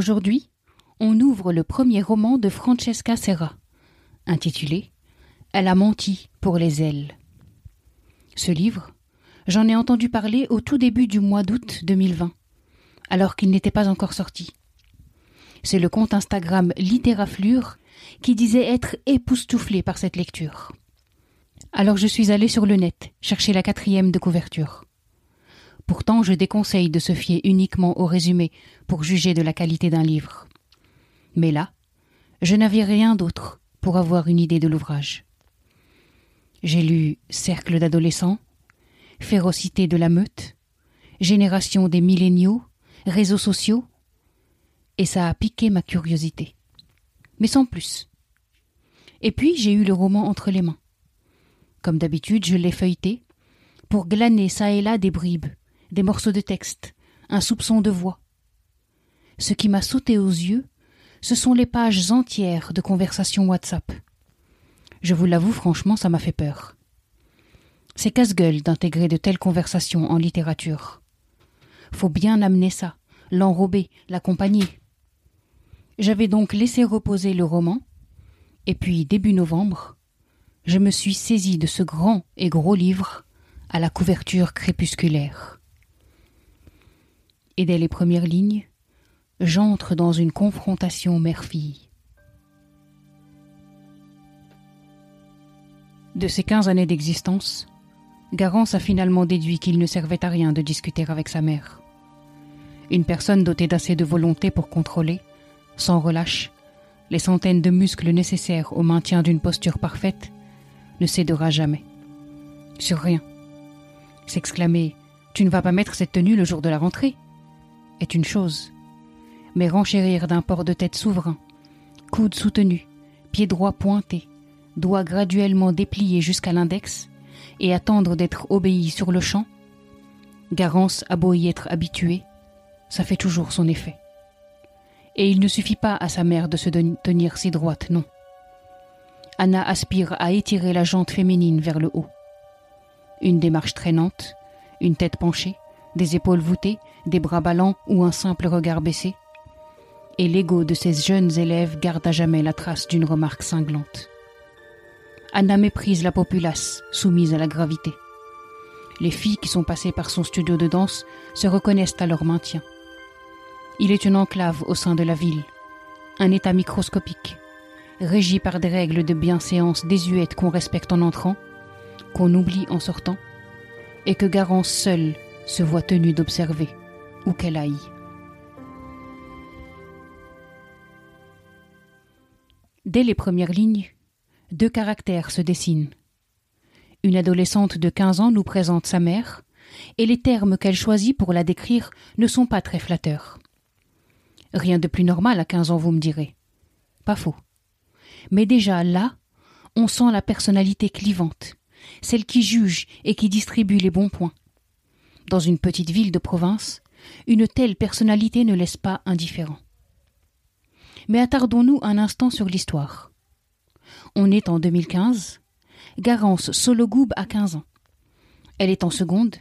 Aujourd'hui, on ouvre le premier roman de Francesca Serra, intitulé Elle a menti pour les ailes. Ce livre, j'en ai entendu parler au tout début du mois d'août 2020, alors qu'il n'était pas encore sorti. C'est le compte Instagram Litéraflure qui disait être époustouflé par cette lecture. Alors je suis allée sur le net chercher la quatrième de couverture. Pourtant, je déconseille de se fier uniquement au résumé pour juger de la qualité d'un livre. Mais là, je n'avais rien d'autre pour avoir une idée de l'ouvrage. J'ai lu Cercle d'adolescents, Férocité de la meute, Génération des milléniaux, Réseaux sociaux, et ça a piqué ma curiosité. Mais sans plus. Et puis j'ai eu le roman entre les mains. Comme d'habitude, je l'ai feuilleté, pour glaner çà et là des bribes, des morceaux de texte, un soupçon de voix. Ce qui m'a sauté aux yeux, ce sont les pages entières de conversations WhatsApp. Je vous l'avoue franchement, ça m'a fait peur. C'est casse-gueule d'intégrer de telles conversations en littérature. Faut bien amener ça, l'enrober, l'accompagner. J'avais donc laissé reposer le roman, et puis début novembre, je me suis saisi de ce grand et gros livre à la couverture crépusculaire et dès les premières lignes, j'entre dans une confrontation mère-fille. De ces quinze années d'existence, Garance a finalement déduit qu'il ne servait à rien de discuter avec sa mère. Une personne dotée d'assez de volonté pour contrôler, sans relâche, les centaines de muscles nécessaires au maintien d'une posture parfaite, ne cédera jamais. Sur rien. S'exclamer Tu ne vas pas mettre cette tenue le jour de la rentrée est une chose, mais renchérir d'un port de tête souverain, coude soutenu, pied droit pointé, doigt graduellement déplié jusqu'à l'index, et attendre d'être obéi sur le champ, Garance a beau y être habitué, ça fait toujours son effet. Et il ne suffit pas à sa mère de se tenir si droite, non. Anna aspire à étirer la jante féminine vers le haut. Une démarche traînante, une tête penchée, des épaules voûtées, des bras ballants ou un simple regard baissé. Et l'ego de ces jeunes élèves garde à jamais la trace d'une remarque cinglante. Anna méprise la populace, soumise à la gravité. Les filles qui sont passées par son studio de danse se reconnaissent à leur maintien. Il est une enclave au sein de la ville, un état microscopique, régi par des règles de bienséance désuètes qu'on respecte en entrant, qu'on oublie en sortant, et que Garance seule se voit tenue d'observer, où qu'elle aille. Dès les premières lignes, deux caractères se dessinent. Une adolescente de 15 ans nous présente sa mère, et les termes qu'elle choisit pour la décrire ne sont pas très flatteurs. Rien de plus normal à 15 ans, vous me direz. Pas faux. Mais déjà là, on sent la personnalité clivante, celle qui juge et qui distribue les bons points. Dans une petite ville de province, une telle personnalité ne laisse pas indifférent. Mais attardons-nous un instant sur l'histoire. On est en 2015. Garance Sologoub a 15 ans. Elle est en seconde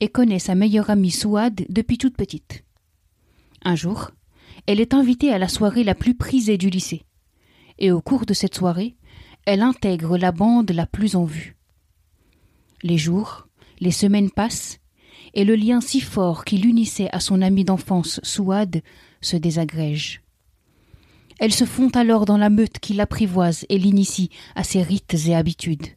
et connaît sa meilleure amie Souad depuis toute petite. Un jour, elle est invitée à la soirée la plus prisée du lycée. Et au cours de cette soirée, elle intègre la bande la plus en vue. Les jours, les semaines passent et le lien si fort qui l'unissait à son ami d'enfance Souad se désagrège. Elles se font alors dans la meute qui l'apprivoise et l'initie à ses rites et habitudes.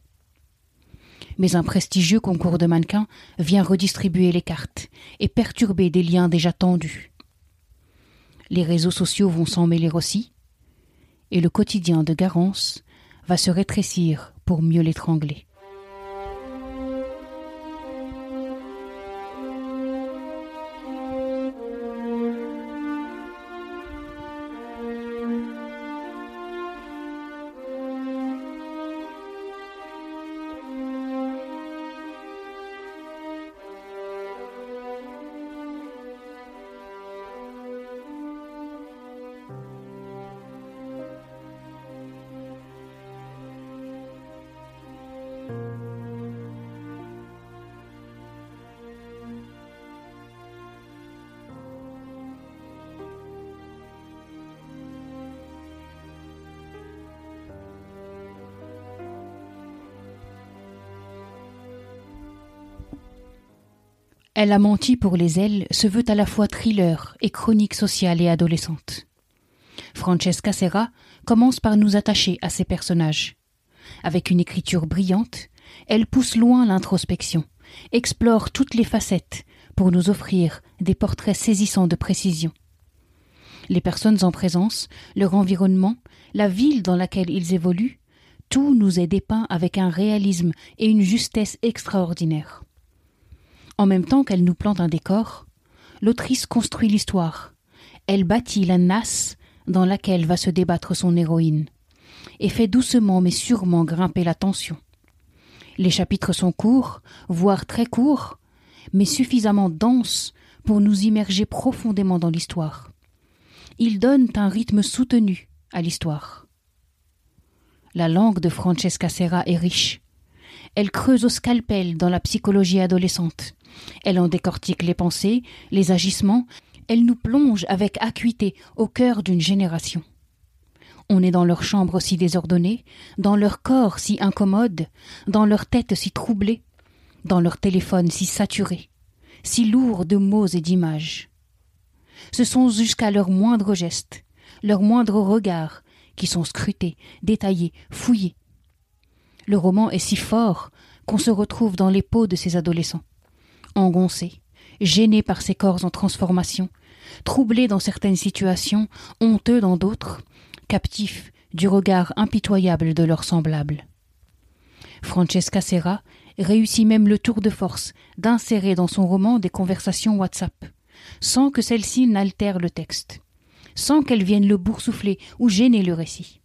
Mais un prestigieux concours de mannequins vient redistribuer les cartes et perturber des liens déjà tendus. Les réseaux sociaux vont s'en mêler aussi, et le quotidien de Garance va se rétrécir pour mieux l'étrangler. Elle a menti pour les ailes se veut à la fois thriller et chronique sociale et adolescente. Francesca Serra commence par nous attacher à ses personnages. Avec une écriture brillante, elle pousse loin l'introspection, explore toutes les facettes pour nous offrir des portraits saisissants de précision. Les personnes en présence, leur environnement, la ville dans laquelle ils évoluent, tout nous est dépeint avec un réalisme et une justesse extraordinaires. En même temps qu'elle nous plante un décor, l'autrice construit l'histoire. Elle bâtit la nasse dans laquelle va se débattre son héroïne, et fait doucement mais sûrement grimper la tension. Les chapitres sont courts, voire très courts, mais suffisamment denses pour nous immerger profondément dans l'histoire. Ils donnent un rythme soutenu à l'histoire. La langue de Francesca Serra est riche. Elle creuse au scalpel dans la psychologie adolescente. Elle en décortique les pensées, les agissements, elle nous plonge avec acuité au cœur d'une génération. On est dans leur chambre si désordonnée, dans leur corps si incommode, dans leur tête si troublée, dans leur téléphone si saturé, si lourd de mots et d'images. Ce sont jusqu'à leurs moindres gestes, leurs moindres regards, qui sont scrutés, détaillés, fouillés. Le roman est si fort qu'on se retrouve dans les peaux de ces adolescents, engoncés, gênés par ces corps en transformation, troublés dans certaines situations, honteux dans d'autres, captifs du regard impitoyable de leurs semblables. Francesca Serra réussit même le tour de force d'insérer dans son roman des conversations WhatsApp, sans que celles-ci n'altèrent le texte, sans qu'elles viennent le boursoufler ou gêner le récit.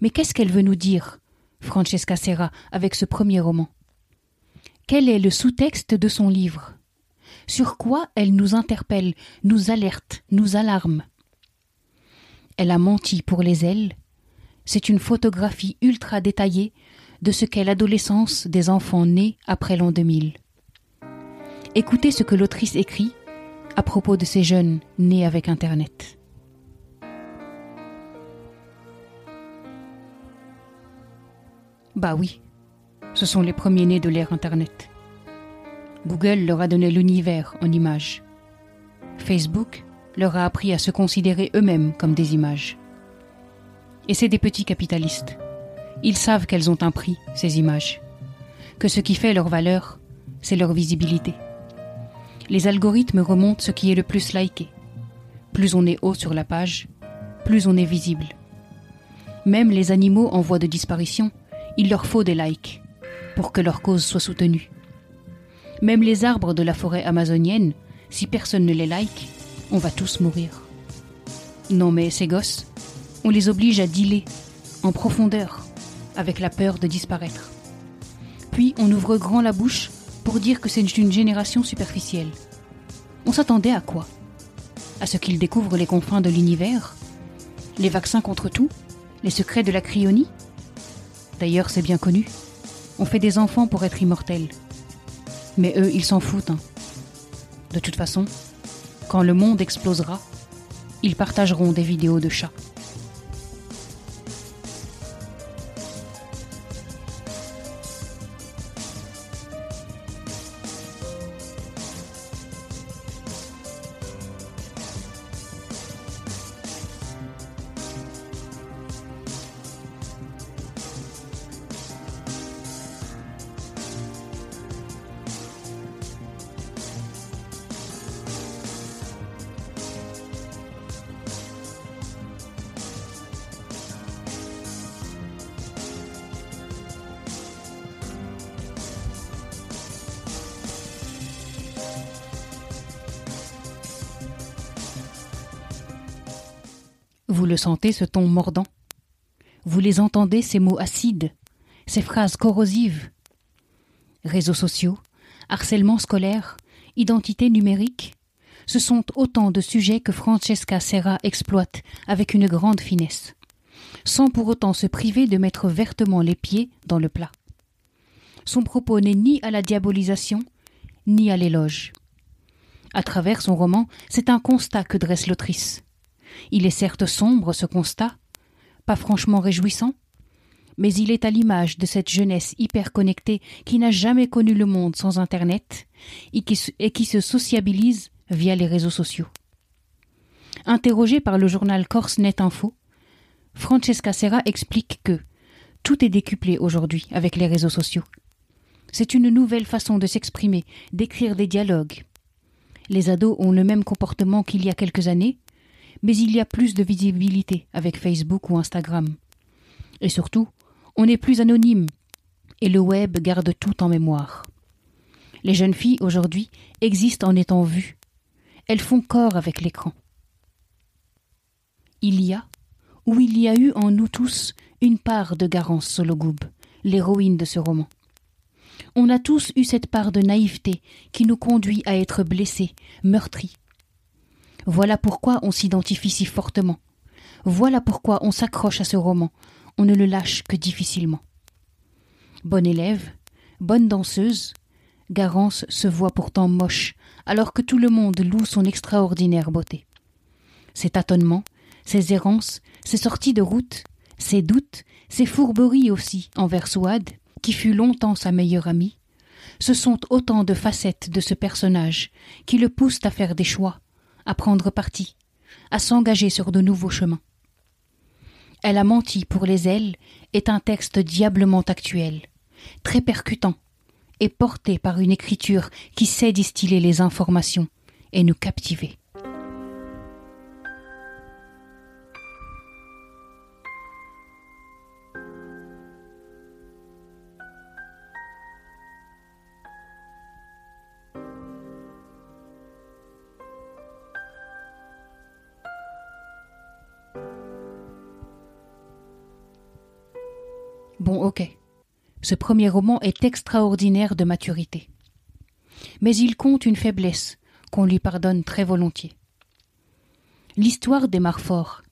Mais qu'est-ce qu'elle veut nous dire, Francesca Serra, avec ce premier roman? Quel est le sous-texte de son livre? Sur quoi elle nous interpelle, nous alerte, nous alarme? Elle a menti pour les ailes. C'est une photographie ultra détaillée de ce qu'est l'adolescence des enfants nés après l'an 2000. Écoutez ce que l'autrice écrit à propos de ces jeunes nés avec Internet. Bah oui, ce sont les premiers-nés de l'ère Internet. Google leur a donné l'univers en images. Facebook leur a appris à se considérer eux-mêmes comme des images. Et c'est des petits capitalistes. Ils savent qu'elles ont un prix, ces images. Que ce qui fait leur valeur, c'est leur visibilité. Les algorithmes remontent ce qui est le plus liké. Plus on est haut sur la page, plus on est visible. Même les animaux en voie de disparition, il leur faut des likes pour que leur cause soit soutenue. Même les arbres de la forêt amazonienne, si personne ne les like, on va tous mourir. Non mais ces gosses, on les oblige à dealer, en profondeur, avec la peur de disparaître. Puis on ouvre grand la bouche pour dire que c'est une génération superficielle. On s'attendait à quoi? À ce qu'ils découvrent les confins de l'univers? Les vaccins contre tout? Les secrets de la cryonie? D'ailleurs, c'est bien connu. On fait des enfants pour être immortels. Mais eux, ils s'en foutent. Hein. De toute façon, quand le monde explosera, ils partageront des vidéos de chats. Vous le sentez, ce ton mordant Vous les entendez, ces mots acides, ces phrases corrosives Réseaux sociaux, harcèlement scolaire, identité numérique, ce sont autant de sujets que Francesca Serra exploite avec une grande finesse, sans pour autant se priver de mettre vertement les pieds dans le plat. Son propos n'est ni à la diabolisation, ni à l'éloge. À travers son roman, c'est un constat que dresse l'autrice. Il est certes sombre, ce constat, pas franchement réjouissant, mais il est à l'image de cette jeunesse hyper connectée qui n'a jamais connu le monde sans Internet et qui, se sociabilise via les réseaux sociaux. Interrogée par le journal Corse.net Info, Francesca Serra explique que tout est décuplé aujourd'hui avec les réseaux sociaux. C'est une nouvelle façon de s'exprimer, d'écrire des dialogues. Les ados ont le même comportement qu'il y a quelques années, mais il y a plus de visibilité avec Facebook ou Instagram. Et surtout, on est plus anonyme, et le web garde tout en mémoire. Les jeunes filles aujourd'hui existent en étant vues. Elles font corps avec l'écran. Il y a, ou il y a eu en nous tous, une part de Garance Sologoub, l'héroïne de ce roman. On a tous eu cette part de naïveté qui nous conduit à être blessés, meurtris. Voilà pourquoi on s'identifie si fortement. Voilà pourquoi on s'accroche à ce roman, on ne le lâche que difficilement. Bonne élève, bonne danseuse, Garance se voit pourtant moche, alors que tout le monde loue son extraordinaire beauté. Ses tâtonnements, ses errances, ses sorties de route, ses doutes, ses fourberies aussi envers Souad, qui fut longtemps sa meilleure amie, ce sont autant de facettes de ce personnage qui le poussent à faire des choix, à prendre parti, à s'engager sur de nouveaux chemins. Elle a menti pour les ailes est un texte diablement actuel, très percutant, et porté par une écriture qui sait distiller les informations et nous captiver. Bon, ok. Ce premier roman est extraordinaire de maturité. Mais il compte une faiblesse qu'on lui pardonne très volontiers. L'histoire démarre fort.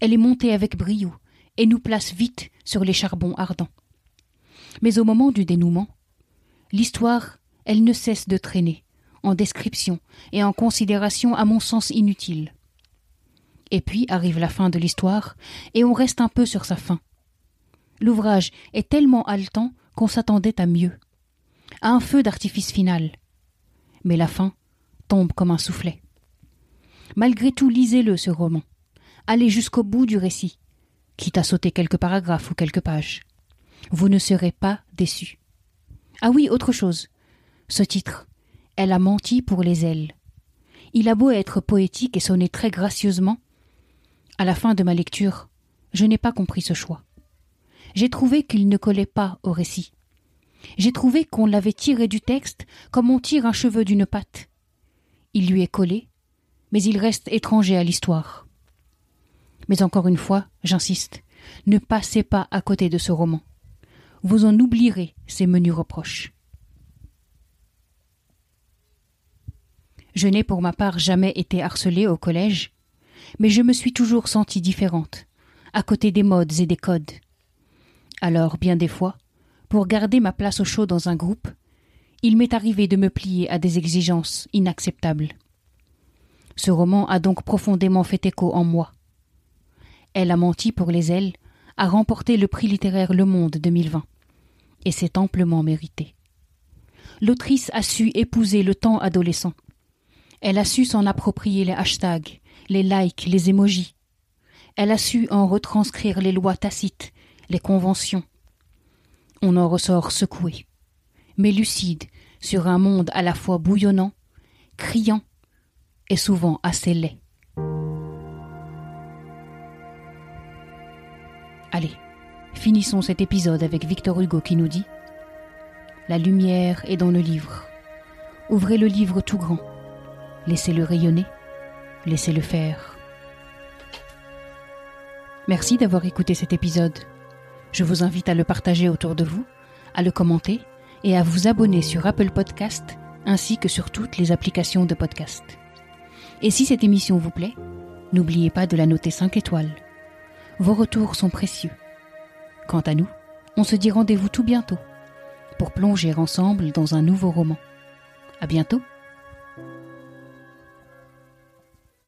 Elle est montée avec brio et nous place vite sur les charbons ardents. Mais au moment du dénouement, l'histoire, elle ne cesse de traîner, en description et en considération à mon sens inutile. Et puis arrive la fin de l'histoire, et on reste un peu sur sa fin, L'ouvrage est tellement haletant qu'on s'attendait à mieux, à un feu d'artifice final. Mais la fin tombe comme un soufflet. Malgré tout, lisez-le, ce roman. Allez jusqu'au bout du récit, quitte à sauter quelques paragraphes ou quelques pages. Vous ne serez pas déçus. Ah oui, autre chose. Ce titre. Elle a menti pour les ailes. Il a beau être poétique et sonner très gracieusement. À la fin de ma lecture, je n'ai pas compris ce choix j'ai trouvé qu'il ne collait pas au récit. J'ai trouvé qu'on l'avait tiré du texte comme on tire un cheveu d'une patte. Il lui est collé, mais il reste étranger à l'histoire. Mais encore une fois, j'insiste, ne passez pas à côté de ce roman. Vous en oublierez ces menus reproches. Je n'ai pour ma part jamais été harcelée au collège, mais je me suis toujours sentie différente, à côté des modes et des codes. Alors, bien des fois, pour garder ma place au chaud dans un groupe, il m'est arrivé de me plier à des exigences inacceptables. Ce roman a donc profondément fait écho en moi. Elle a menti pour les ailes, a remporté le prix littéraire Le Monde 2020, et c'est amplement mérité. L'autrice a su épouser le temps adolescent. Elle a su s'en approprier les hashtags, les likes, les émojis. Elle a su en retranscrire les lois tacites, les conventions. On en ressort secoué, mais lucide sur un monde à la fois bouillonnant, criant et souvent assez laid. Allez, finissons cet épisode avec Victor Hugo qui nous dit La lumière est dans le livre. Ouvrez le livre tout grand. Laissez-le rayonner. Laissez-le faire. Merci d'avoir écouté cet épisode. Je vous invite à le partager autour de vous, à le commenter et à vous abonner sur Apple Podcast ainsi que sur toutes les applications de podcast. Et si cette émission vous plaît, n'oubliez pas de la noter 5 étoiles. Vos retours sont précieux. Quant à nous, on se dit rendez-vous tout bientôt pour plonger ensemble dans un nouveau roman. À bientôt!